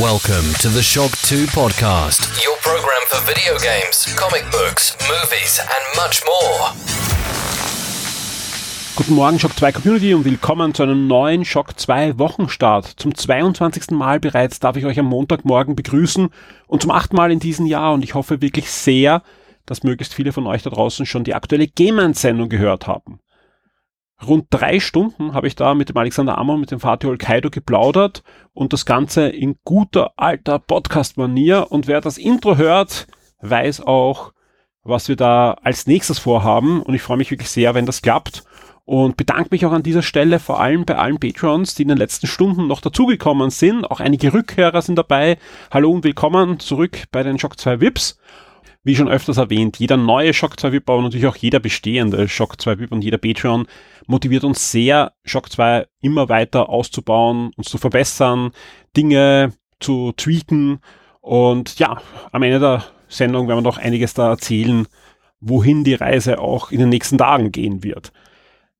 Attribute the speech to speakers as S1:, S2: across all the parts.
S1: Welcome to the Shock 2 podcast, your program for video games, comic books, movies, and much more.
S2: Guten Morgen, Shock 2 Community und willkommen zu einem neuen Shock 2 Wochenstart. Zum 22. Mal bereits darf ich euch am Montagmorgen begrüßen und zum achten Mal in diesem Jahr und ich hoffe wirklich sehr, dass möglichst viele von euch da draußen schon die aktuelle Game-Sendung gehört haben. Rund drei Stunden habe ich da mit dem Alexander Ammer mit dem Fatih Olkaido geplaudert und das Ganze in guter alter Podcast-Manier. Und wer das Intro hört, weiß auch, was wir da als nächstes vorhaben. Und ich freue mich wirklich sehr, wenn das klappt. Und bedanke mich auch an dieser Stelle vor allem bei allen Patrons, die in den letzten Stunden noch dazugekommen sind. Auch einige Rückhörer sind dabei. Hallo und willkommen zurück bei den Shock 2 Vips wie schon öfters erwähnt, jeder neue Shock 2 VIP, aber natürlich auch jeder bestehende Shock 2 VIP und jeder Patreon motiviert uns sehr, Shock 2 immer weiter auszubauen, uns zu verbessern, Dinge zu tweaken und ja, am Ende der Sendung werden wir noch einiges da erzählen, wohin die Reise auch in den nächsten Tagen gehen wird.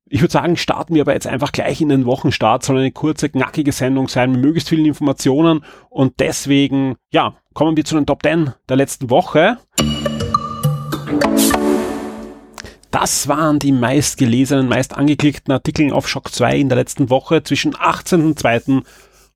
S2: Ich würde sagen, starten wir aber jetzt einfach gleich in den Wochenstart. Soll eine kurze, knackige Sendung sein mit möglichst vielen Informationen. Und deswegen, ja, kommen wir zu den Top 10 der letzten Woche. Das waren die meistgelesenen, meist angeklickten Artikel auf Shock 2 in der letzten Woche zwischen 18.02.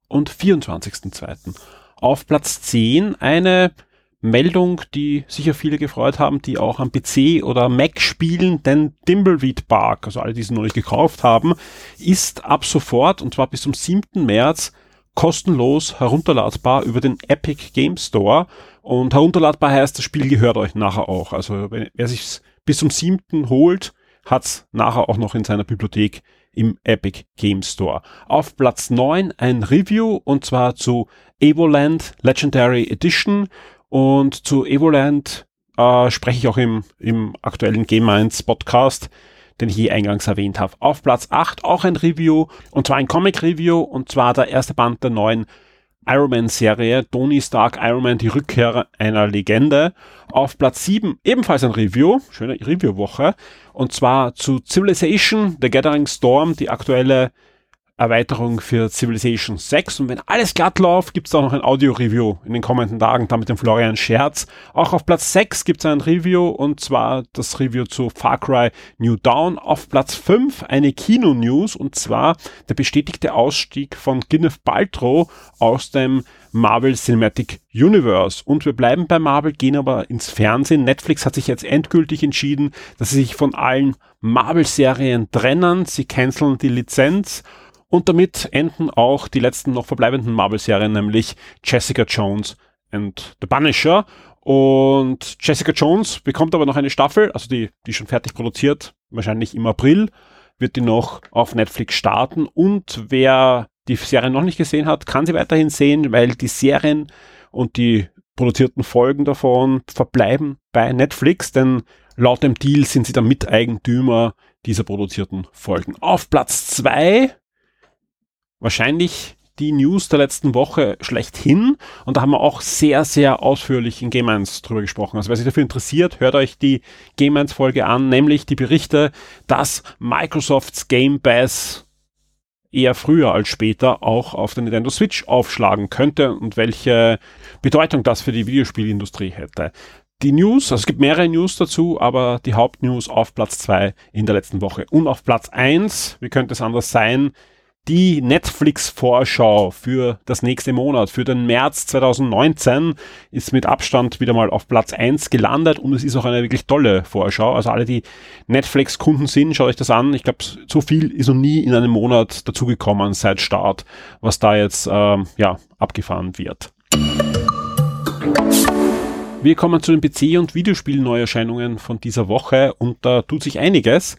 S2: und 24.02. Auf Platz 10 eine Meldung, die sicher viele gefreut haben, die auch am PC oder Mac spielen, denn Dimbleweed Park, also alle, die sie noch nicht gekauft haben, ist ab sofort, und zwar bis zum 7. März, kostenlos herunterladbar über den Epic Game Store. Und herunterladbar heißt, das Spiel gehört euch nachher auch. Also wenn, wer sich bis zum 7. holt, hat's nachher auch noch in seiner Bibliothek im Epic Game Store. Auf Platz 9 ein Review und zwar zu Evoland Legendary Edition und zu Evoland äh, spreche ich auch im, im aktuellen Game Minds Podcast den ich hier eingangs erwähnt habe. Auf Platz 8 auch ein Review, und zwar ein Comic-Review, und zwar der erste Band der neuen Iron Man-Serie, Tony Stark Iron Man, die Rückkehr einer Legende. Auf Platz 7 ebenfalls ein Review, schöne Review-Woche, und zwar zu Civilization, The Gathering Storm, die aktuelle Erweiterung für Civilization 6. Und wenn alles glatt läuft, gibt es auch noch ein Audio-Review in den kommenden Tagen, da mit dem Florian Scherz. Auch auf Platz 6 gibt es ein Review und zwar das Review zu Far Cry New Dawn. Auf Platz 5 eine Kino-News und zwar der bestätigte Ausstieg von Gwyneth Paltrow aus dem Marvel Cinematic Universe. Und wir bleiben bei Marvel, gehen aber ins Fernsehen. Netflix hat sich jetzt endgültig entschieden, dass sie sich von allen Marvel-Serien trennen. Sie canceln die Lizenz und damit enden auch die letzten noch verbleibenden Marvel-Serien, nämlich Jessica Jones and The Punisher. Und Jessica Jones bekommt aber noch eine Staffel, also die, die schon fertig produziert, wahrscheinlich im April, wird die noch auf Netflix starten. Und wer die Serie noch nicht gesehen hat, kann sie weiterhin sehen, weil die Serien und die produzierten Folgen davon verbleiben bei Netflix, denn laut dem Deal sind sie der Miteigentümer dieser produzierten Folgen. Auf Platz zwei wahrscheinlich die News der letzten Woche schlechthin. Und da haben wir auch sehr, sehr ausführlich in Game 1 drüber gesprochen. Also wer sich dafür interessiert, hört euch die Game 1 Folge an, nämlich die Berichte, dass Microsofts Game Pass eher früher als später auch auf der Nintendo Switch aufschlagen könnte und welche Bedeutung das für die Videospielindustrie hätte. Die News, also es gibt mehrere News dazu, aber die Hauptnews auf Platz 2 in der letzten Woche. Und auf Platz 1, wie könnte es anders sein, die Netflix-Vorschau für das nächste Monat, für den März 2019, ist mit Abstand wieder mal auf Platz 1 gelandet und es ist auch eine wirklich tolle Vorschau. Also alle, die Netflix-Kunden sind, schaut euch das an. Ich glaube, so viel ist noch nie in einem Monat dazugekommen seit Start, was da jetzt ähm, ja, abgefahren wird. Wir kommen zu den PC- und Videospiel-Neuerscheinungen von dieser Woche und da tut sich einiges.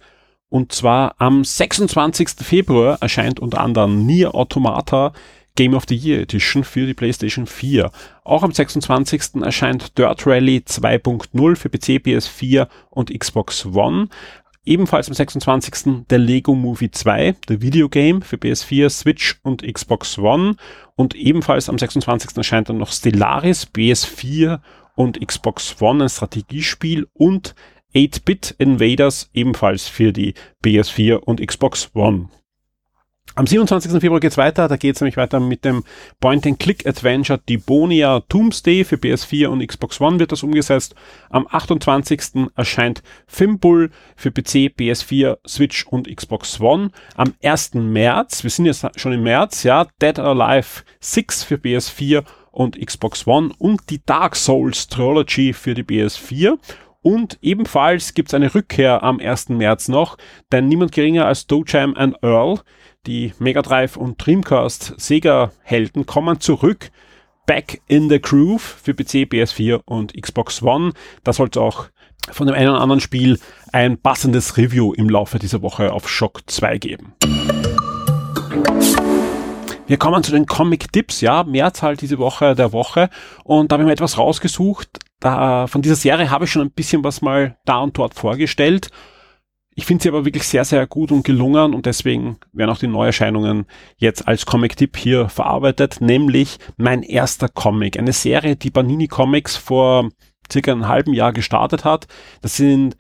S2: Und zwar am 26. Februar erscheint unter anderem Nier Automata Game of the Year Edition für die PlayStation 4. Auch am 26. erscheint Dirt Rally 2.0 für PC, PS4 und Xbox One. Ebenfalls am 26. der Lego Movie 2, der Videogame für PS4, Switch und Xbox One. Und ebenfalls am 26. erscheint dann noch Stellaris, PS4 und Xbox One, ein Strategiespiel und 8-Bit Invaders ebenfalls für die PS4 und Xbox One. Am 27. Februar geht's weiter, da geht's nämlich weiter mit dem Point-and-Click-Adventure Debonia Doomsday für PS4 und Xbox One wird das umgesetzt. Am 28. erscheint Fimbul für PC, PS4, Switch und Xbox One. Am 1. März, wir sind jetzt schon im März, ja, Dead or Alive 6 für PS4 und Xbox One und die Dark Souls Trilogy für die PS4 und ebenfalls gibt's eine Rückkehr am 1. März noch, denn niemand geringer als Dojam and Earl die Mega Drive und Dreamcast Sega-Helden kommen zurück. Back in the Groove für PC, PS4 und Xbox One. Da sollte auch von dem einen oder anderen Spiel ein passendes Review im Laufe dieser Woche auf Shock 2 geben. Wir kommen zu den Comic-Tipps, ja, Mehrzahl diese Woche der Woche und da habe ich mir etwas rausgesucht. Da, von dieser Serie habe ich schon ein bisschen was mal da und dort vorgestellt ich finde sie aber wirklich sehr, sehr gut und gelungen und deswegen werden auch die Neuerscheinungen jetzt als Comic-Tipp hier verarbeitet, nämlich mein erster Comic. Eine Serie, die Panini Comics vor circa einem halben Jahr gestartet hat. Das sind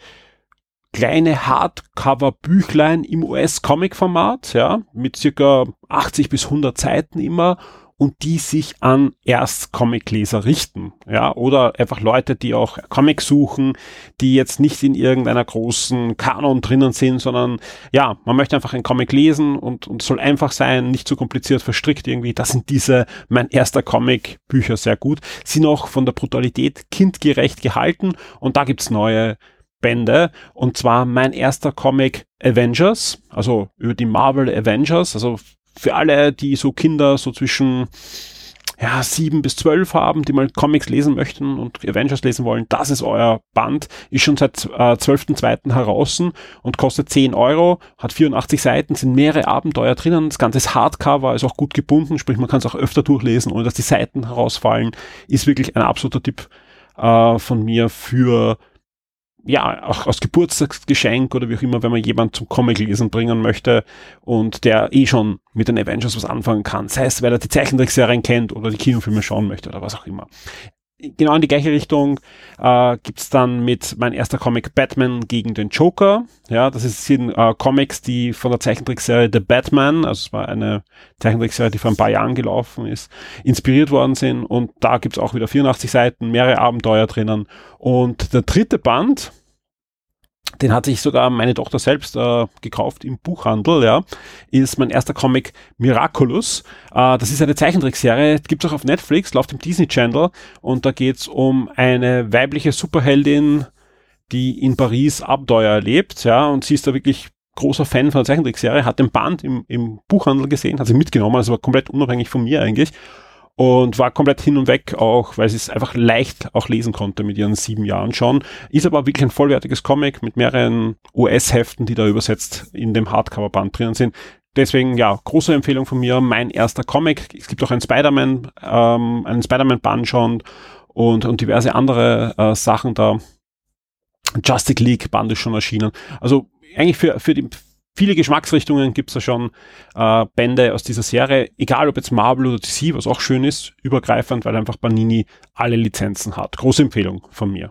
S2: kleine Hardcover-Büchlein im US-Comic-Format, ja, mit circa 80 bis 100 Seiten immer und die sich an Erst-Comic-Leser richten. Ja, oder einfach Leute, die auch Comics suchen, die jetzt nicht in irgendeiner großen Kanon drinnen sind, sondern ja, man möchte einfach einen Comic lesen und, und soll einfach sein, nicht zu kompliziert verstrickt irgendwie. Das sind diese mein erster Comic Bücher sehr gut. Sind auch von der Brutalität kindgerecht gehalten und da gibt's neue Bände und zwar mein erster Comic Avengers, also über die Marvel Avengers, also für alle, die so Kinder so zwischen ja, sieben bis zwölf haben, die mal Comics lesen möchten und Avengers lesen wollen, das ist euer Band, ist schon seit äh, 12.2. heraus und kostet 10 Euro, hat 84 Seiten, sind mehrere Abenteuer drinnen, das Ganze ist Hardcover, ist auch gut gebunden, sprich man kann es auch öfter durchlesen, ohne dass die Seiten herausfallen, ist wirklich ein absoluter Tipp äh, von mir für ja, auch als Geburtstagsgeschenk oder wie auch immer, wenn man jemand zum Comic lesen bringen möchte und der eh schon mit den Avengers was anfangen kann, sei es, weil er die Zeichentrickserien kennt oder die Kinofilme schauen möchte oder was auch immer. Genau in die gleiche Richtung äh, gibt's dann mit mein erster Comic Batman gegen den Joker. Ja, das ist, sind äh, Comics, die von der Zeichentrickserie The Batman, also es war eine Zeichentrickserie, die vor ein paar Jahren gelaufen ist, inspiriert worden sind. Und da gibt's auch wieder 84 Seiten, mehrere Abenteuer drinnen. Und der dritte Band, den hat sich sogar meine Tochter selbst äh, gekauft im Buchhandel, ja, ist mein erster Comic Miraculous. Äh, das ist eine Zeichentrickserie, gibt's auch auf Netflix, läuft im Disney Channel. Und da geht's um eine weibliche Superheldin, die in Paris Abenteuer erlebt, ja, und sie ist da wirklich großer Fan von der Zeichentrickserie, hat den Band im, im Buchhandel gesehen, hat sie mitgenommen, also war komplett unabhängig von mir eigentlich und war komplett hin und weg auch, weil sie es einfach leicht auch lesen konnte mit ihren sieben Jahren schon. Ist aber wirklich ein vollwertiges Comic mit mehreren US-Heften, die da übersetzt in dem Hardcover-Band drinnen sind. Deswegen, ja, große Empfehlung von mir, mein erster Comic. Es gibt auch einen Spider-Man, ähm, einen Spider-Man-Band schon und, und diverse andere äh, Sachen da. Justice League Band ist schon erschienen. Also eigentlich für, für die, viele Geschmacksrichtungen gibt's da schon äh, Bände aus dieser Serie, egal ob jetzt Marvel oder DC, was auch schön ist, übergreifend, weil einfach Panini alle Lizenzen hat. Große Empfehlung von mir.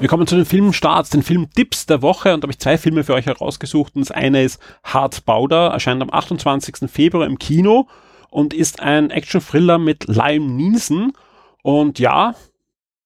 S2: Wir kommen zu den Filmstarts, den Filmtipps der Woche und da habe ich zwei Filme für euch herausgesucht. Und das eine ist Hard Bauder, erscheint am 28. Februar im Kino und ist ein Action-Thriller mit Lime Neeson. Und ja,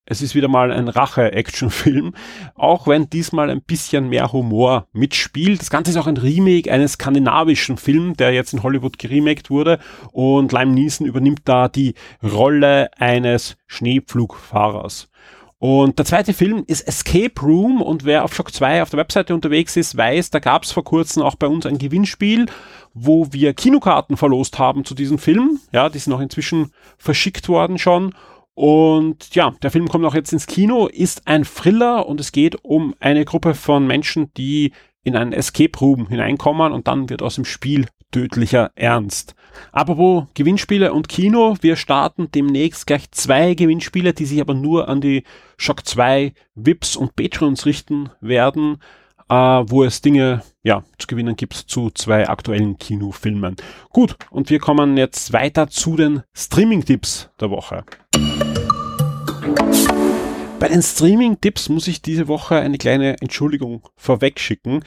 S2: es ist wieder mal ein Rache-Action-Film, auch wenn diesmal ein bisschen mehr Humor mitspielt. Das Ganze ist auch ein Remake eines skandinavischen Films, der jetzt in Hollywood geremaked wurde und Lime Neeson übernimmt da die Rolle eines Schneepflugfahrers. Und der zweite Film ist Escape Room und wer auf Shock 2 auf der Webseite unterwegs ist, weiß, da gab es vor kurzem auch bei uns ein Gewinnspiel, wo wir Kinokarten verlost haben zu diesem Film. Ja, die sind auch inzwischen verschickt worden schon. Und ja, der Film kommt auch jetzt ins Kino, ist ein Thriller und es geht um eine Gruppe von Menschen, die in einen Escape Room hineinkommen und dann wird aus dem Spiel tödlicher Ernst. Apropos Gewinnspiele und Kino, wir starten demnächst gleich zwei Gewinnspiele, die sich aber nur an die Shock 2 VIPs und Patreons richten werden, äh, wo es Dinge ja, zu gewinnen gibt zu zwei aktuellen Kinofilmen. Gut, und wir kommen jetzt weiter zu den Streaming-Tipps der Woche. Bei den Streaming-Tipps muss ich diese Woche eine kleine Entschuldigung vorwegschicken.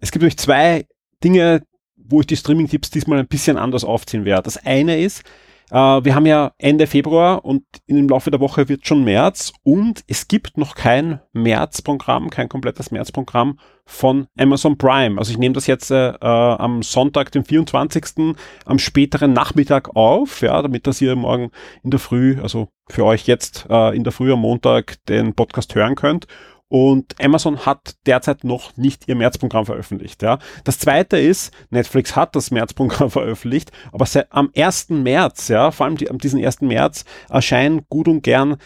S2: Es gibt nämlich zwei Dinge, wo ich die Streaming-Tipps diesmal ein bisschen anders aufziehen werde. Das eine ist, äh, wir haben ja Ende Februar und im Laufe der Woche wird schon März und es gibt noch kein Märzprogramm, kein komplettes Märzprogramm von Amazon Prime. Also ich nehme das jetzt äh, äh, am Sonntag, den 24. am späteren Nachmittag auf, ja, damit das ihr morgen in der Früh, also für euch jetzt äh, in der Früh am Montag den Podcast hören könnt. Und Amazon hat derzeit noch nicht ihr Märzprogramm veröffentlicht. Ja. Das zweite ist, Netflix hat das Märzprogramm veröffentlicht, aber am 1. März, ja, vor allem die, am diesen 1. März, erscheinen gut und gern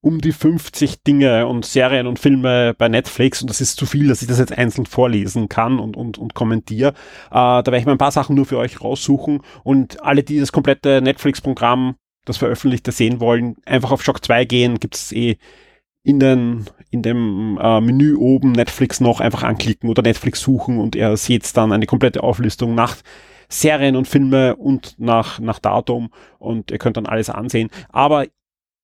S2: um die 50 Dinge und Serien und Filme bei Netflix und das ist zu viel, dass ich das jetzt einzeln vorlesen kann und, und, und kommentiere. Äh, da werde ich mal ein paar Sachen nur für euch raussuchen und alle, die das komplette Netflix-Programm, das veröffentlichte, sehen wollen, einfach auf Shock 2 gehen, gibt es eh in, den, in dem äh, Menü oben Netflix noch einfach anklicken oder Netflix suchen und ihr seht dann eine komplette Auflistung nach Serien und Filme und nach, nach Datum und ihr könnt dann alles ansehen. Aber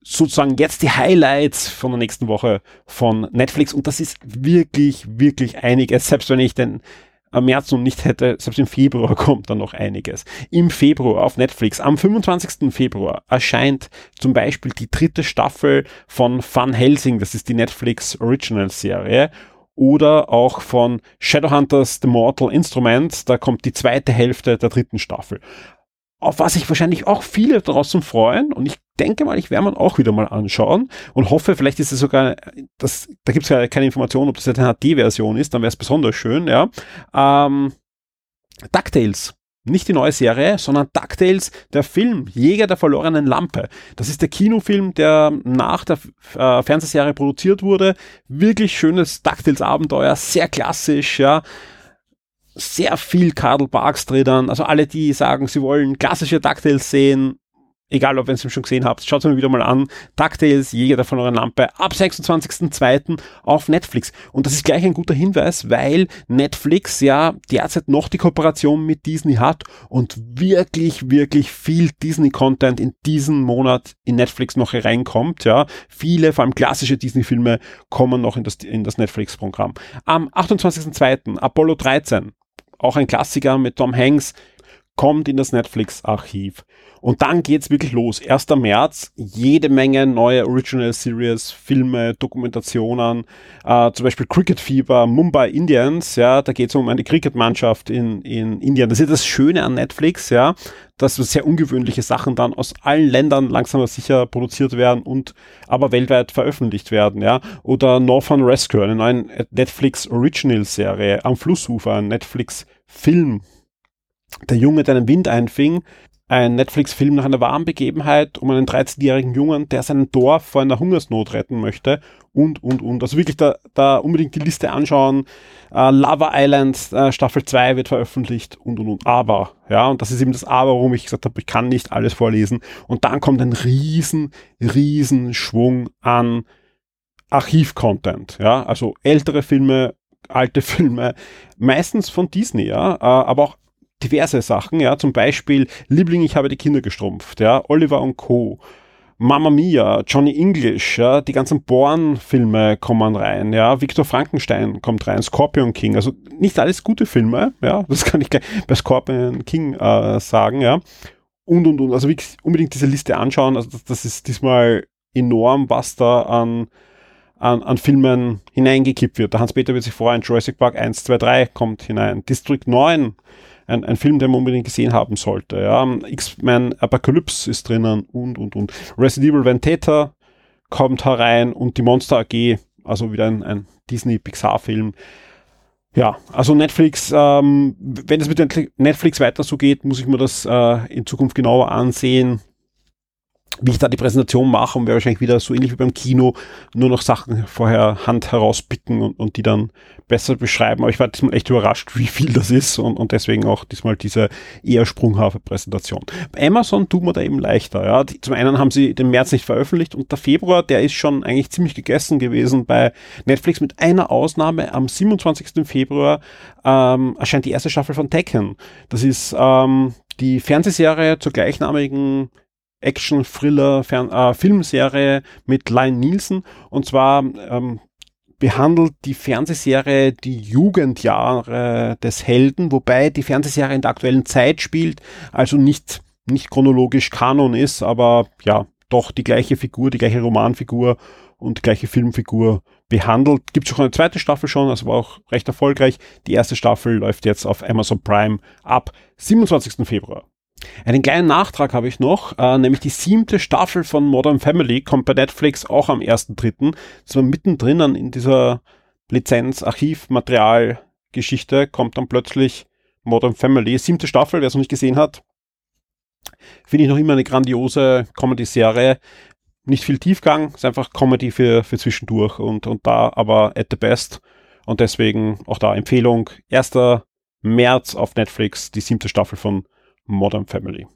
S2: sozusagen jetzt die Highlights von der nächsten Woche von Netflix und das ist wirklich, wirklich einiges, selbst wenn ich den am März noch nicht hätte, selbst im Februar kommt dann noch einiges. Im Februar auf Netflix, am 25. Februar erscheint zum Beispiel die dritte Staffel von Van Helsing, das ist die Netflix Original Serie. Oder auch von Shadowhunters The Mortal Instrument, da kommt die zweite Hälfte der dritten Staffel auf was sich wahrscheinlich auch viele draußen freuen. Und ich denke mal, ich werde mir auch wieder mal anschauen und hoffe, vielleicht ist es sogar, das, da gibt es ja keine Information, ob das eine HD-Version ist, dann wäre es besonders schön, ja. Ähm, DuckTales. Nicht die neue Serie, sondern DuckTales, der Film Jäger der verlorenen Lampe. Das ist der Kinofilm, der nach der äh, Fernsehserie produziert wurde. Wirklich schönes DuckTales-Abenteuer, sehr klassisch, ja sehr viel Karl Barks drin. Also alle, die sagen, sie wollen klassische DuckTales sehen, egal ob ihr es schon gesehen habt, schaut es mir wieder mal an. DuckTales, Jäger der verlorenen Lampe, ab 26.02. auf Netflix. Und das ist gleich ein guter Hinweis, weil Netflix ja derzeit noch die Kooperation mit Disney hat und wirklich, wirklich viel Disney-Content in diesem Monat in Netflix noch reinkommt. Ja, viele, vor allem klassische Disney-Filme kommen noch in das, in das Netflix-Programm. Am 28.02. Apollo 13 auch ein Klassiker mit Tom Hanks, kommt in das Netflix-Archiv. Und dann geht's wirklich los. 1. März, jede Menge neue Original Series, Filme, Dokumentationen, äh, zum Beispiel Cricket Fever, Mumbai Indians, ja, da geht's um eine Cricket-Mannschaft in, in Indien. Das ist das Schöne an Netflix, ja, dass sehr ungewöhnliche Sachen dann aus allen Ländern langsam aber sicher produziert werden und aber weltweit veröffentlicht werden, ja. Oder Northern Rescue, eine neue Netflix Original Serie am Flussufer, ein Netflix Film der Junge, der einen Wind einfing, ein Netflix-Film nach einer wahren Begebenheit um einen 13-jährigen Jungen, der sein Dorf vor einer Hungersnot retten möchte und, und, und. Also wirklich da, da unbedingt die Liste anschauen. Uh, Lava Island uh, Staffel 2 wird veröffentlicht und, und, und. Aber, ja, und das ist eben das Aber, warum ich gesagt habe, ich kann nicht alles vorlesen. Und dann kommt ein riesen, riesen Schwung an Archiv-Content, ja, also ältere Filme, alte Filme, meistens von Disney, ja, uh, aber auch diverse Sachen, ja, zum Beispiel Liebling, ich habe die Kinder gestrumpft, ja, Oliver und Co., Mamma Mia, Johnny English, ja, die ganzen Born-Filme kommen rein, ja, Victor Frankenstein kommt rein, Scorpion King, also nicht alles gute Filme, ja, das kann ich bei Scorpion King äh, sagen, ja, und und und, also wirklich unbedingt diese Liste anschauen, also das, das ist diesmal enorm, was da an, an, an Filmen hineingekippt wird. Der Hans-Peter wird sich freuen, Jurassic Park 1, 2, 3 kommt hinein, District 9 ein, ein Film, den man unbedingt gesehen haben sollte. Ja. X-Men Apocalypse ist drinnen und, und, und. Resident Evil Vendetta kommt herein und die Monster AG, also wieder ein, ein Disney-Pixar-Film. Ja, also Netflix, ähm, wenn es mit Netflix weiter so geht, muss ich mir das äh, in Zukunft genauer ansehen wie ich da die Präsentation mache und werde wahrscheinlich wieder so ähnlich wie beim Kino nur noch Sachen vorher Hand herauspicken und, und die dann besser beschreiben. Aber ich war diesmal echt überrascht, wie viel das ist und, und deswegen auch diesmal diese eher sprunghafe Präsentation. Bei Amazon tut man da eben leichter. Ja. Die, zum einen haben sie den März nicht veröffentlicht und der Februar, der ist schon eigentlich ziemlich gegessen gewesen bei Netflix mit einer Ausnahme. Am 27. Februar ähm, erscheint die erste Staffel von Tekken. Das ist ähm, die Fernsehserie zur gleichnamigen Action-Thriller-Filmserie äh, mit Lion Nielsen. Und zwar ähm, behandelt die Fernsehserie die Jugendjahre des Helden, wobei die Fernsehserie in der aktuellen Zeit spielt, also nicht, nicht chronologisch Kanon ist, aber ja, doch die gleiche Figur, die gleiche Romanfigur und gleiche Filmfigur behandelt. Gibt es auch eine zweite Staffel schon, also war auch recht erfolgreich. Die erste Staffel läuft jetzt auf Amazon Prime ab 27. Februar. Einen kleinen Nachtrag habe ich noch, äh, nämlich die siebte Staffel von Modern Family kommt bei Netflix auch am 1.3. Das mittendrin in dieser Lizenz-Archivmaterial-Geschichte kommt dann plötzlich Modern Family. Siebte Staffel, wer es noch nicht gesehen hat, finde ich noch immer eine grandiose Comedy-Serie. Nicht viel Tiefgang, ist einfach Comedy für, für zwischendurch und, und da aber at the best. Und deswegen auch da Empfehlung. 1. März auf Netflix, die siebte Staffel von Modern Family.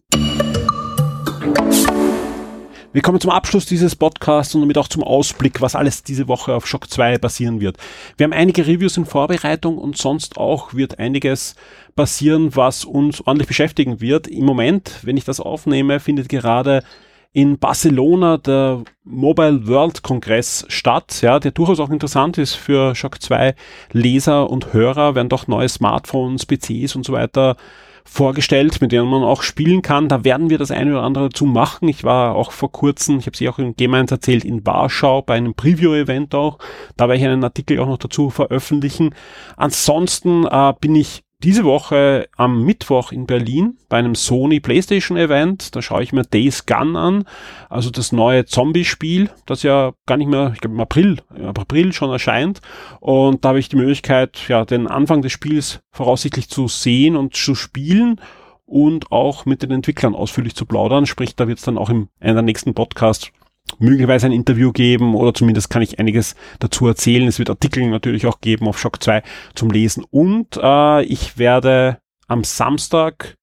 S2: Wir kommen zum Abschluss dieses Podcasts und damit auch zum Ausblick, was alles diese Woche auf Shock 2 passieren wird. Wir haben einige Reviews in Vorbereitung und sonst auch wird einiges passieren, was uns ordentlich beschäftigen wird. Im Moment, wenn ich das aufnehme, findet gerade in Barcelona der Mobile World Kongress statt, ja, der durchaus auch interessant ist für Shock 2 Leser und Hörer, werden doch neue Smartphones, PCs und so weiter vorgestellt, mit denen man auch spielen kann. Da werden wir das eine oder andere dazu machen. Ich war auch vor kurzem, ich habe sie auch in Gemeins erzählt, in Warschau bei einem Preview-Event auch. Da werde ich einen Artikel auch noch dazu veröffentlichen. Ansonsten äh, bin ich diese Woche am Mittwoch in Berlin bei einem Sony PlayStation Event. Da schaue ich mir Days Gun an, also das neue Zombie-Spiel, das ja gar nicht mehr, ich glaube im April, im April schon erscheint. Und da habe ich die Möglichkeit, ja, den Anfang des Spiels voraussichtlich zu sehen und zu spielen und auch mit den Entwicklern ausführlich zu plaudern. Sprich, da wird es dann auch einer der nächsten Podcasts möglicherweise ein Interview geben oder zumindest kann ich einiges dazu erzählen. Es wird Artikel natürlich auch geben auf Shock 2 zum Lesen und äh, ich werde am Samstag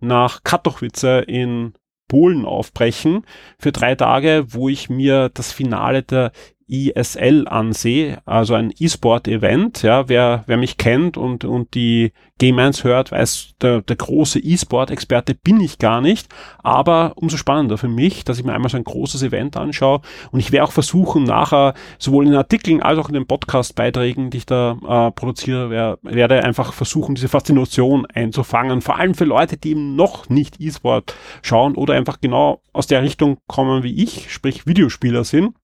S2: nach Katowice in Polen aufbrechen für drei Tage, wo ich mir das Finale der ISL ansehe, also ein E-Sport-Event. Ja, wer, wer mich kennt und, und die Game 1 hört, weiß, der, der große E-Sport-Experte bin ich gar nicht. Aber umso spannender für mich, dass ich mir einmal so ein großes Event anschaue. Und ich werde auch versuchen, nachher sowohl in Artikeln als auch in den Podcast-Beiträgen, die ich da äh, produziere, wer, werde einfach versuchen, diese Faszination einzufangen. Vor allem für Leute, die eben noch nicht E-Sport schauen oder einfach genau aus der Richtung kommen wie ich, sprich Videospieler sind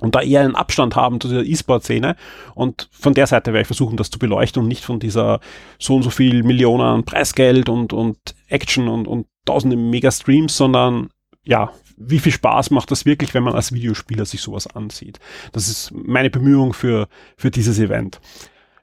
S2: und da eher einen Abstand haben zu dieser E-Sport-Szene. Und von der Seite werde ich versuchen, das zu beleuchten und nicht von dieser so und so viel Millionen Preisgeld und, und Action und, und tausende Mega-Streams, sondern ja, wie viel Spaß macht das wirklich, wenn man als Videospieler sich sowas ansieht? Das ist meine Bemühung für, für dieses Event.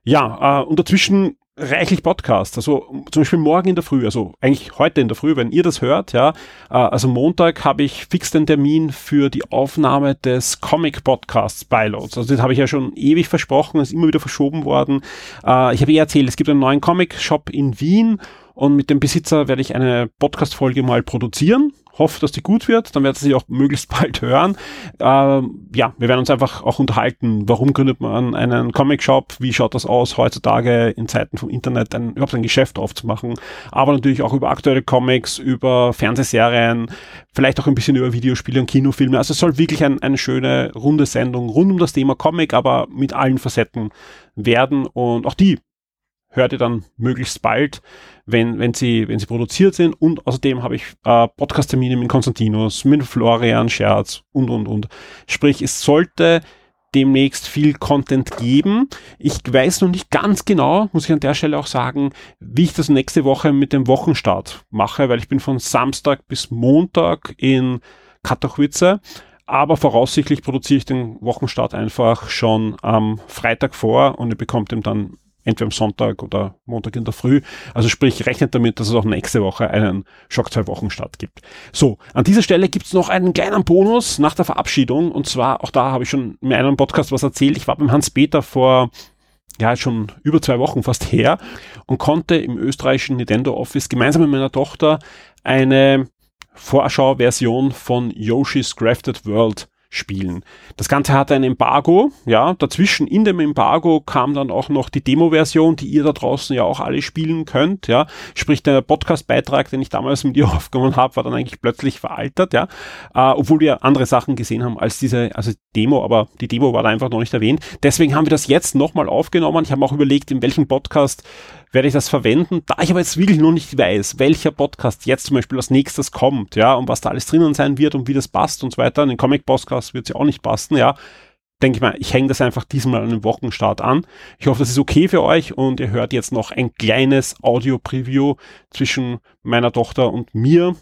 S2: Ja, äh, und dazwischen reichlich Podcasts. Also zum Beispiel morgen in der Früh, also eigentlich heute in der Früh, wenn ihr das hört, ja, äh, also Montag habe ich fix den Termin für die Aufnahme des Comic Podcasts Pilots. Also das habe ich ja schon ewig versprochen, ist immer wieder verschoben worden. Äh, ich habe eh erzählt, es gibt einen neuen Comic Shop in Wien und mit dem Besitzer werde ich eine Podcast-Folge mal produzieren. Hoffe, dass die gut wird, dann werden Sie auch möglichst bald hören. Ähm, ja, wir werden uns einfach auch unterhalten. Warum gründet man einen Comic-Shop? Wie schaut das aus, heutzutage in Zeiten vom Internet ein, überhaupt ein Geschäft aufzumachen? Aber natürlich auch über aktuelle Comics, über Fernsehserien, vielleicht auch ein bisschen über Videospiele und Kinofilme. Also es soll wirklich ein, eine schöne, runde Sendung rund um das Thema Comic, aber mit allen Facetten werden. Und auch die hört ihr dann möglichst bald, wenn, wenn, sie, wenn sie produziert sind. Und außerdem habe ich äh, Podcast-Termine mit Konstantinos, mit Florian Scherz und, und, und. Sprich, es sollte demnächst viel Content geben. Ich weiß noch nicht ganz genau, muss ich an der Stelle auch sagen, wie ich das nächste Woche mit dem Wochenstart mache, weil ich bin von Samstag bis Montag in Katowice. Aber voraussichtlich produziere ich den Wochenstart einfach schon am Freitag vor und ihr bekommt ihn dann entweder am Sonntag oder Montag in der Früh. Also sprich, rechnet damit, dass es auch nächste Woche einen Schock zwei Wochen statt gibt. So, an dieser Stelle gibt's noch einen kleinen Bonus nach der Verabschiedung. Und zwar, auch da habe ich schon in einem Podcast was erzählt. Ich war beim Hans-Peter vor ja, schon über zwei Wochen fast her und konnte im österreichischen Nintendo Office gemeinsam mit meiner Tochter eine Vorschauversion von Yoshi's Crafted World spielen. Das Ganze hatte ein Embargo, ja, dazwischen in dem Embargo kam dann auch noch die Demo-Version, die ihr da draußen ja auch alle spielen könnt, ja, sprich der Podcast-Beitrag, den ich damals mit dir aufgenommen habe, war dann eigentlich plötzlich veraltert, ja, äh, obwohl wir andere Sachen gesehen haben als diese, also Demo, aber die Demo war da einfach noch nicht erwähnt. Deswegen haben wir das jetzt nochmal aufgenommen. Ich habe auch überlegt, in welchem Podcast werde ich das verwenden. Da ich aber jetzt wirklich noch nicht weiß, welcher Podcast jetzt zum Beispiel als nächstes kommt, ja, und was da alles drinnen sein wird und wie das passt und so weiter. In den Comic-Podcast wird es ja auch nicht passen, ja. Denke ich mal, ich hänge das einfach diesmal an den Wochenstart an. Ich hoffe, das ist okay für euch und ihr hört jetzt noch ein kleines Audio-Preview zwischen meiner Tochter und mir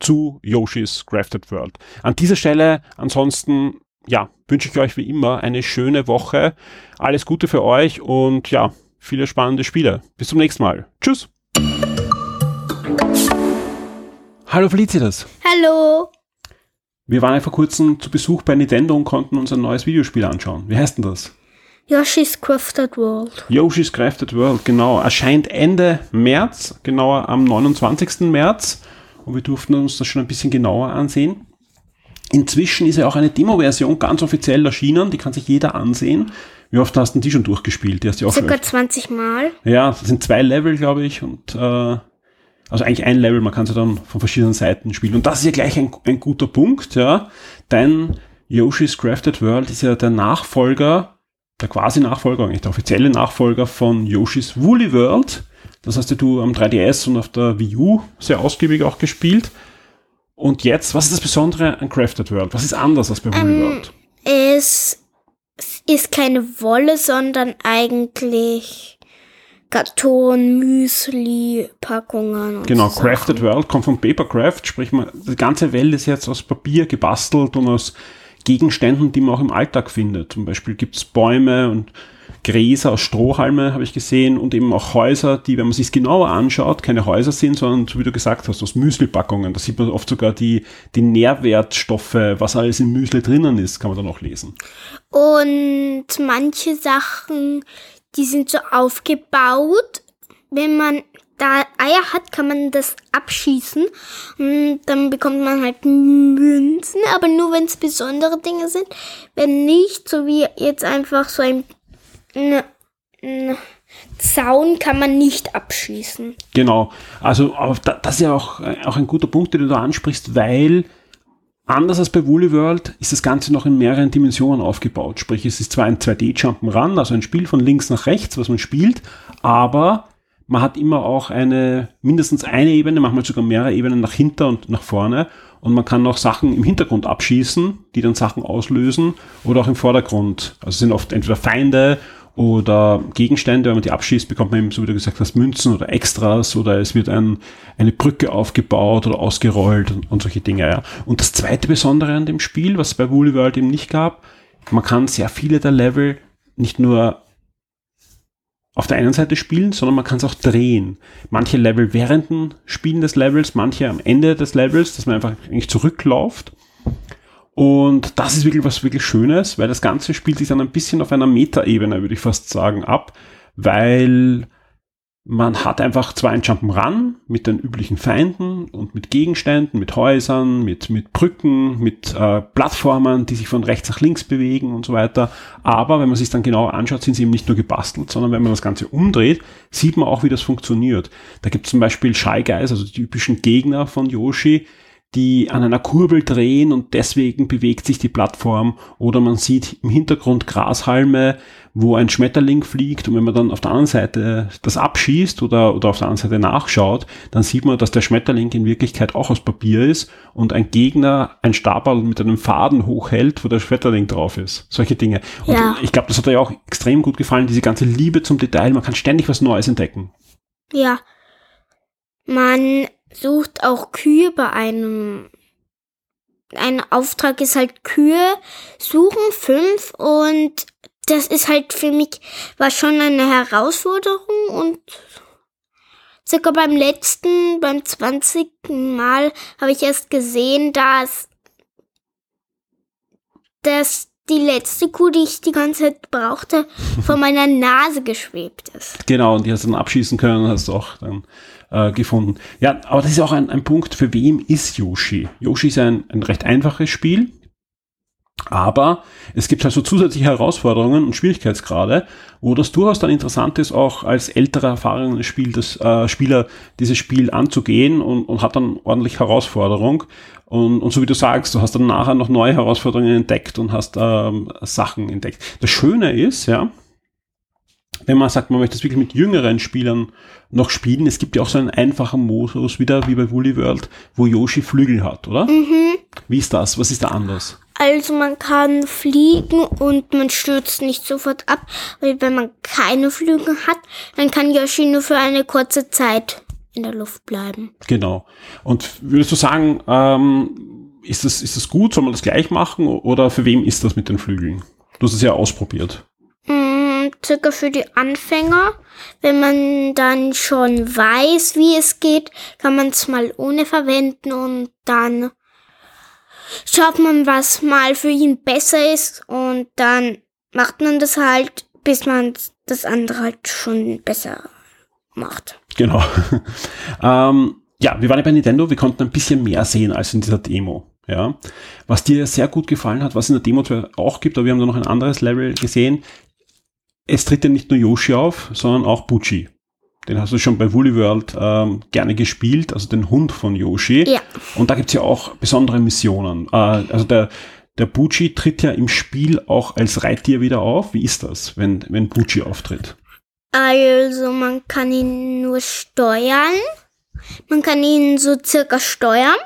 S2: zu Yoshi's Crafted World. An dieser Stelle ansonsten ja, wünsche ich euch wie immer eine schöne Woche. Alles Gute für euch und ja, viele spannende Spiele. Bis zum nächsten Mal. Tschüss. Hallo Felicitas.
S3: Hallo.
S2: Wir waren ja vor kurzem zu Besuch bei Nintendo und konnten uns ein neues Videospiel anschauen. Wie heißt denn das?
S3: Yoshi's Crafted World.
S2: Yoshi's Crafted World, genau. Erscheint Ende März, genauer am 29. März. Und wir durften uns das schon ein bisschen genauer ansehen. Inzwischen ist ja auch eine Demo-Version ganz offiziell erschienen, die kann sich jeder ansehen. Wie oft hast du die schon durchgespielt? Die hast du auch
S3: Circa 20 Mal.
S2: Ja, das sind zwei Level, glaube ich, und äh, also eigentlich ein Level, man kann sie dann von verschiedenen Seiten spielen. Und das ist ja gleich ein, ein guter Punkt, ja, denn Yoshi's Crafted World ist ja der Nachfolger, der quasi Nachfolger, eigentlich der offizielle Nachfolger von Yoshi's Woolly World. Das hast du am 3DS und auf der Wii U sehr ausgiebig auch gespielt. Und jetzt, was ist das Besondere an Crafted World? Was ist anders als bei Woolly
S3: Ähm,
S2: World?
S3: Es ist keine Wolle, sondern eigentlich Karton, Müsli, Packungen. Und
S2: Genau,
S3: so
S2: Crafted
S3: Sachen.
S2: World kommt von Papercraft, sprich man, die ganze Welt ist jetzt aus Papier gebastelt und aus Gegenständen, die man auch im Alltag findet. Zum Beispiel gibt's Bäume und Gräser Strohhalme, habe ich gesehen, und eben auch Häuser, die, wenn man sich genauer anschaut, keine Häuser sind, sondern, so wie du gesagt hast, aus Müsli-Packungen. Da sieht man oft sogar die, die Nährwertstoffe, was alles im Müsli drinnen ist, kann man dann auch lesen.
S3: Und manche Sachen, die sind so aufgebaut, wenn man da Eier hat, kann man das abschießen und dann bekommt man halt Münzen, aber nur wenn es besondere Dinge sind. Wenn nicht, so wie jetzt einfach so ein Zaun kann man nicht abschießen.
S2: Genau. Also das ist ja auch, auch ein guter Punkt, den du da ansprichst, weil anders als bei Woolly World ist das Ganze noch in mehreren Dimensionen aufgebaut. Sprich, es ist zwar ein 2D-Jump'n'Run, also ein Spiel von links nach rechts, was man spielt, aber man hat immer auch eine, mindestens eine Ebene, manchmal sogar mehrere Ebenen nach hinten und nach vorne. Und man kann auch Sachen im Hintergrund abschießen, die dann Sachen auslösen oder auch im Vordergrund. Also sind oft entweder Feinde oder Gegenstände, wenn man die abschießt, bekommt man eben, so wie du gesagt hast, Münzen oder Extras oder es wird ein, eine Brücke aufgebaut oder ausgerollt und, und solche Dinge. Ja. Und das zweite Besondere an dem Spiel, was es bei Woolly World eben nicht gab, man kann sehr viele der Level nicht nur auf der einen Seite spielen, sondern man kann es auch drehen. Manche Level während dem Spielen des Levels, manche am Ende des Levels, dass man einfach eigentlich zurückläuft. Und das ist wirklich was wirklich Schönes, weil das Ganze spielt sich dann ein bisschen auf einer Metaebene, würde ich fast sagen, ab, weil man hat einfach zwar ein Jump'n'Run mit den üblichen Feinden und mit Gegenständen, mit Häusern, mit, mit Brücken, mit äh, Plattformen, die sich von rechts nach links bewegen und so weiter. Aber wenn man sich dann genauer anschaut, sind sie eben nicht nur gebastelt, sondern wenn man das Ganze umdreht, sieht man auch, wie das funktioniert. Da gibt es zum Beispiel Shy Guys, also die typischen Gegner von Yoshi, die an einer Kurbel drehen und deswegen bewegt sich die Plattform oder man sieht im Hintergrund Grashalme, wo ein Schmetterling fliegt und wenn man dann auf der anderen Seite das abschießt oder, oder auf der anderen Seite nachschaut, dann sieht man, dass der Schmetterling in Wirklichkeit auch aus Papier ist und ein Gegner ein Stabal mit einem Faden hochhält, wo der Schmetterling drauf ist. Solche Dinge. Und
S3: Ja.
S2: ich glaube, das hat dir auch extrem gut gefallen, diese ganze Liebe zum Detail. Man kann ständig was Neues entdecken.
S3: Ja. Man sucht auch Kühe bei einem. Ein Auftrag ist halt Kühe suchen, fünf, und das ist halt für mich, war schon eine Herausforderung und circa beim letzten, beim 20. Mal habe ich erst gesehen, dass, dass die letzte Kuh, die ich die ganze Zeit brauchte, vor meiner Nase geschwebt ist.
S2: Genau, und die hast du dann abschießen können, hast du auch dann äh, gefunden. Ja, aber das ist auch ein, ein Punkt, für wem ist Yoshi? Yoshi ist ein, ein recht einfaches Spiel. Aber es gibt halt so zusätzliche Herausforderungen und Schwierigkeitsgrade, wo das durchaus dann interessant ist, auch als älterer, erfahrener Spiel, das, äh, Spieler dieses Spiel anzugehen und, und hat dann ordentlich Herausforderung. Und, und so wie du sagst, du hast dann nachher noch neue Herausforderungen entdeckt und hast ähm, Sachen entdeckt. Das Schöne ist, ja, wenn man sagt, man möchte es wirklich mit jüngeren Spielern noch spielen, es gibt ja auch so einen einfachen Modus wieder wie bei Woolly World, wo Yoshi Flügel hat, oder?
S3: Mhm.
S2: Wie ist das? Was ist da anders?
S3: Also man kann fliegen und man stürzt nicht sofort ab, weil wenn man keine Flügel hat, dann kann Yoshi nur für eine kurze Zeit in der Luft bleiben.
S2: Genau. Und würdest du sagen, ähm, ist das, ist das gut? Soll man das gleich machen? Oder für wem ist das mit den Flügeln? Du hast es ja ausprobiert.
S3: Circa für die Anfänger. Wenn man dann schon weiß, wie es geht, kann man es mal ohne verwenden und dann schaut man, was mal für ihn besser ist und dann macht man das halt, bis man das andere halt schon besser macht.
S2: Genau. ähm, ja, wir waren ja bei Nintendo, wir konnten ein bisschen mehr sehen als in dieser Demo. Ja, was dir sehr gut gefallen hat, was in der Demo auch gibt, aber wir haben da noch ein anderes Level gesehen. Es tritt ja nicht nur Yoshi auf, sondern auch Bucci. Den hast du schon bei Woolly World ähm, gerne gespielt, also den Hund von Yoshi.
S3: Ja.
S2: Und da gibt's ja auch besondere Missionen. Äh, also der, der Bucci tritt ja im Spiel auch als Reittier wieder auf. Wie ist das, wenn, wenn Bucci auftritt?
S3: Also man kann ihn nur steuern. Man kann ihn so circa steuern.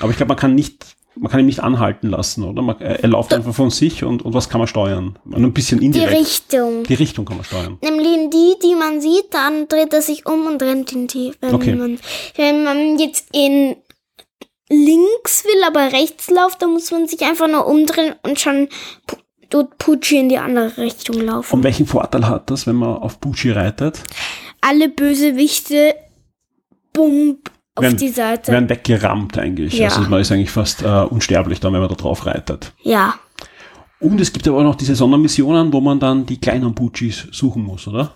S2: Aber ich glaube, man kann nicht man kann ihn nicht anhalten lassen, oder? Man, er, er läuft einfach von sich und, und was kann man steuern? Ein bisschen indirekt.
S3: Die Richtung.
S2: Die Richtung kann man steuern.
S3: Nämlich in die, die man sieht, dann dreht er sich um und rennt in die. Wenn,
S2: Okay.
S3: man, wenn man jetzt in links will, aber rechts läuft, dann muss man sich einfach nur umdrehen und schon tut Pucci in die andere Richtung laufen.
S2: Und welchen Vorteil hat das, wenn man auf Bucci reitet?
S3: Alle Bösewichte, bumm, auf
S2: Werden-
S3: die Seite.
S2: Werden weggerammt eigentlich.
S3: Ja.
S2: Also man ist eigentlich fast äh, unsterblich dann, wenn man da drauf reitet.
S3: ja.
S2: Und es gibt aber auch noch diese Sondermissionen, wo man dann die kleinen Buccis suchen muss, oder?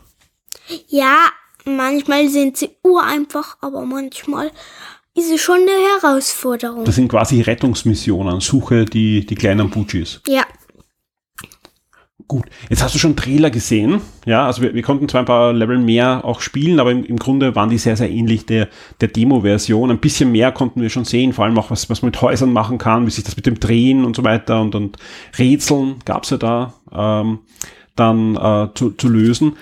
S3: Ja, manchmal sind sie ureinfach, aber manchmal ist es schon eine Herausforderung.
S2: Das sind quasi Rettungsmissionen. Suche die, die kleinen Buccis.
S3: ja.
S2: Gut, jetzt hast du schon Trailer gesehen. Ja, also wir, wir konnten zwar ein paar Level mehr auch spielen, aber im, im Grunde waren die sehr, sehr ähnlich der, der Demo-Version. Ein bisschen mehr konnten wir schon sehen, vor allem auch was, was man mit Häusern machen kann, wie sich das mit dem Drehen und so weiter und, und Rätseln gab's ja da ähm, dann äh, zu, zu lösen.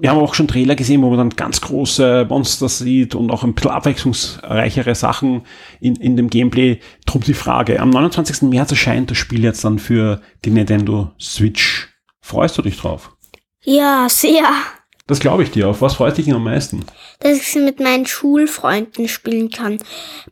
S2: Wir haben auch schon Trailer gesehen, wo man dann ganz große Monster sieht und auch ein bisschen abwechslungsreichere Sachen in, in dem Gameplay. Drum die Frage, am 29. März erscheint das Spiel jetzt dann für die Nintendo Switch. Freust du dich drauf?
S3: Ja, sehr.
S2: Das glaube ich dir. Auf was freust du dich am meisten?
S3: Dass ich sie mit meinen Schulfreunden spielen kann.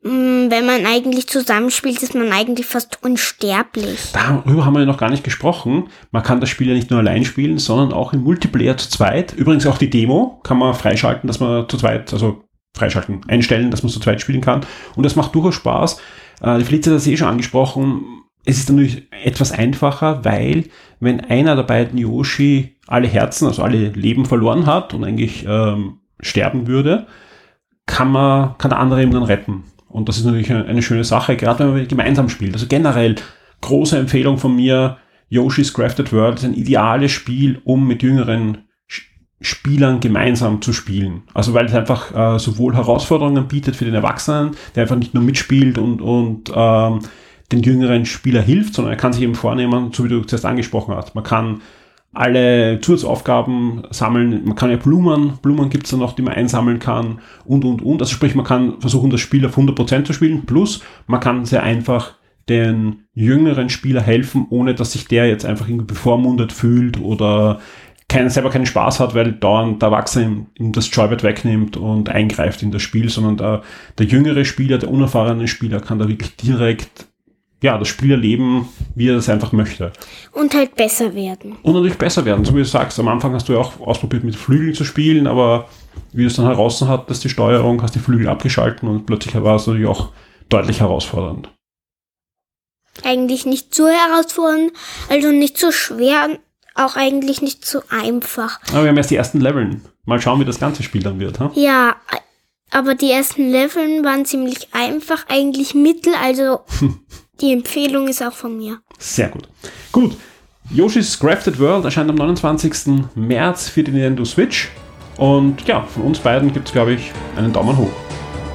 S3: Mm, Wenn man eigentlich zusammenspielt, ist man eigentlich fast unsterblich.
S2: Darüber haben wir ja noch gar nicht gesprochen. Man kann das Spiel ja nicht nur allein spielen, sondern auch im Multiplayer zu zweit. Übrigens auch die Demo kann man freischalten, dass man zu zweit, also freischalten, einstellen, dass man zu zweit spielen kann. Und das macht durchaus Spaß. Äh, die Felicia hat das eh schon angesprochen. Es ist natürlich etwas einfacher, weil wenn einer der beiden Yoshi alle Herzen, also alle Leben verloren hat und eigentlich ähm, sterben würde, kann man, kann der andere ihn dann retten. Und das ist natürlich eine, eine schöne Sache, gerade wenn man gemeinsam spielt. Also generell große Empfehlung von mir, Yoshi's Crafted World ist ein ideales Spiel, um mit jüngeren Spielern gemeinsam zu spielen. Also weil es einfach äh, sowohl Herausforderungen bietet für den Erwachsenen, der einfach nicht nur mitspielt und, und ähm, den jüngeren Spieler hilft, sondern er kann sich eben vornehmen, so wie du zuerst angesprochen hast. Man kann alle Zusatzaufgaben sammeln. Man kann ja Blumen, Blumen gibt's da noch, die man einsammeln kann und, und, und. Also sprich, man kann versuchen, das Spiel auf 100% zu spielen. Plus, man kann sehr einfach den jüngeren Spieler helfen, ohne dass sich der jetzt einfach irgendwie bevormundet fühlt oder keinen, selber keinen Spaß hat, weil dauernd der Erwachsene ihm, ihm das Joybird wegnimmt und eingreift in das Spiel, sondern der, der jüngere Spieler, der unerfahrene Spieler kann da wirklich direkt ja, das Spiel erleben, wie er das einfach möchte.
S3: Und halt besser werden.
S2: Und natürlich besser werden. So wie du sagst, am Anfang hast du ja auch ausprobiert, mit Flügeln zu spielen, aber wie du es dann heraus hattest, die Steuerung, hast die Flügel abgeschalten und plötzlich war es natürlich auch deutlich herausfordernd.
S3: Eigentlich nicht so herausfordernd, also nicht so schwer, auch eigentlich nicht so einfach.
S2: Aber wir haben erst die ersten Leveln. Mal schauen, wie das ganze Spiel dann wird. Ha?
S3: Ja, aber die ersten Leveln waren ziemlich einfach, eigentlich mittel, also Die Empfehlung ist auch von mir.
S2: Sehr gut. Gut. Yoshi's Crafted World erscheint am 29. März für die Nintendo Switch. Und ja, von uns beiden gibt es, glaube ich, einen Daumen hoch.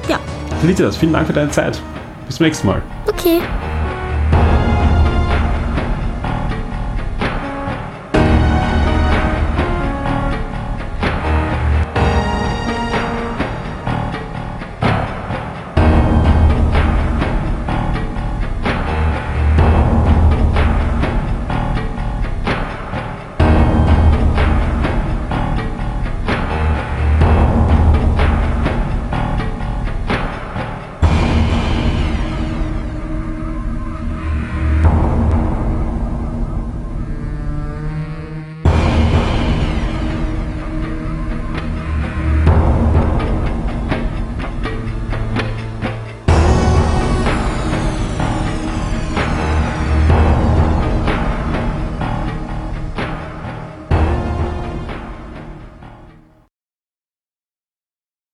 S3: Ja.
S2: Felicitas, vielen Dank für deine Zeit. Bis zum nächsten Mal.
S3: Okay.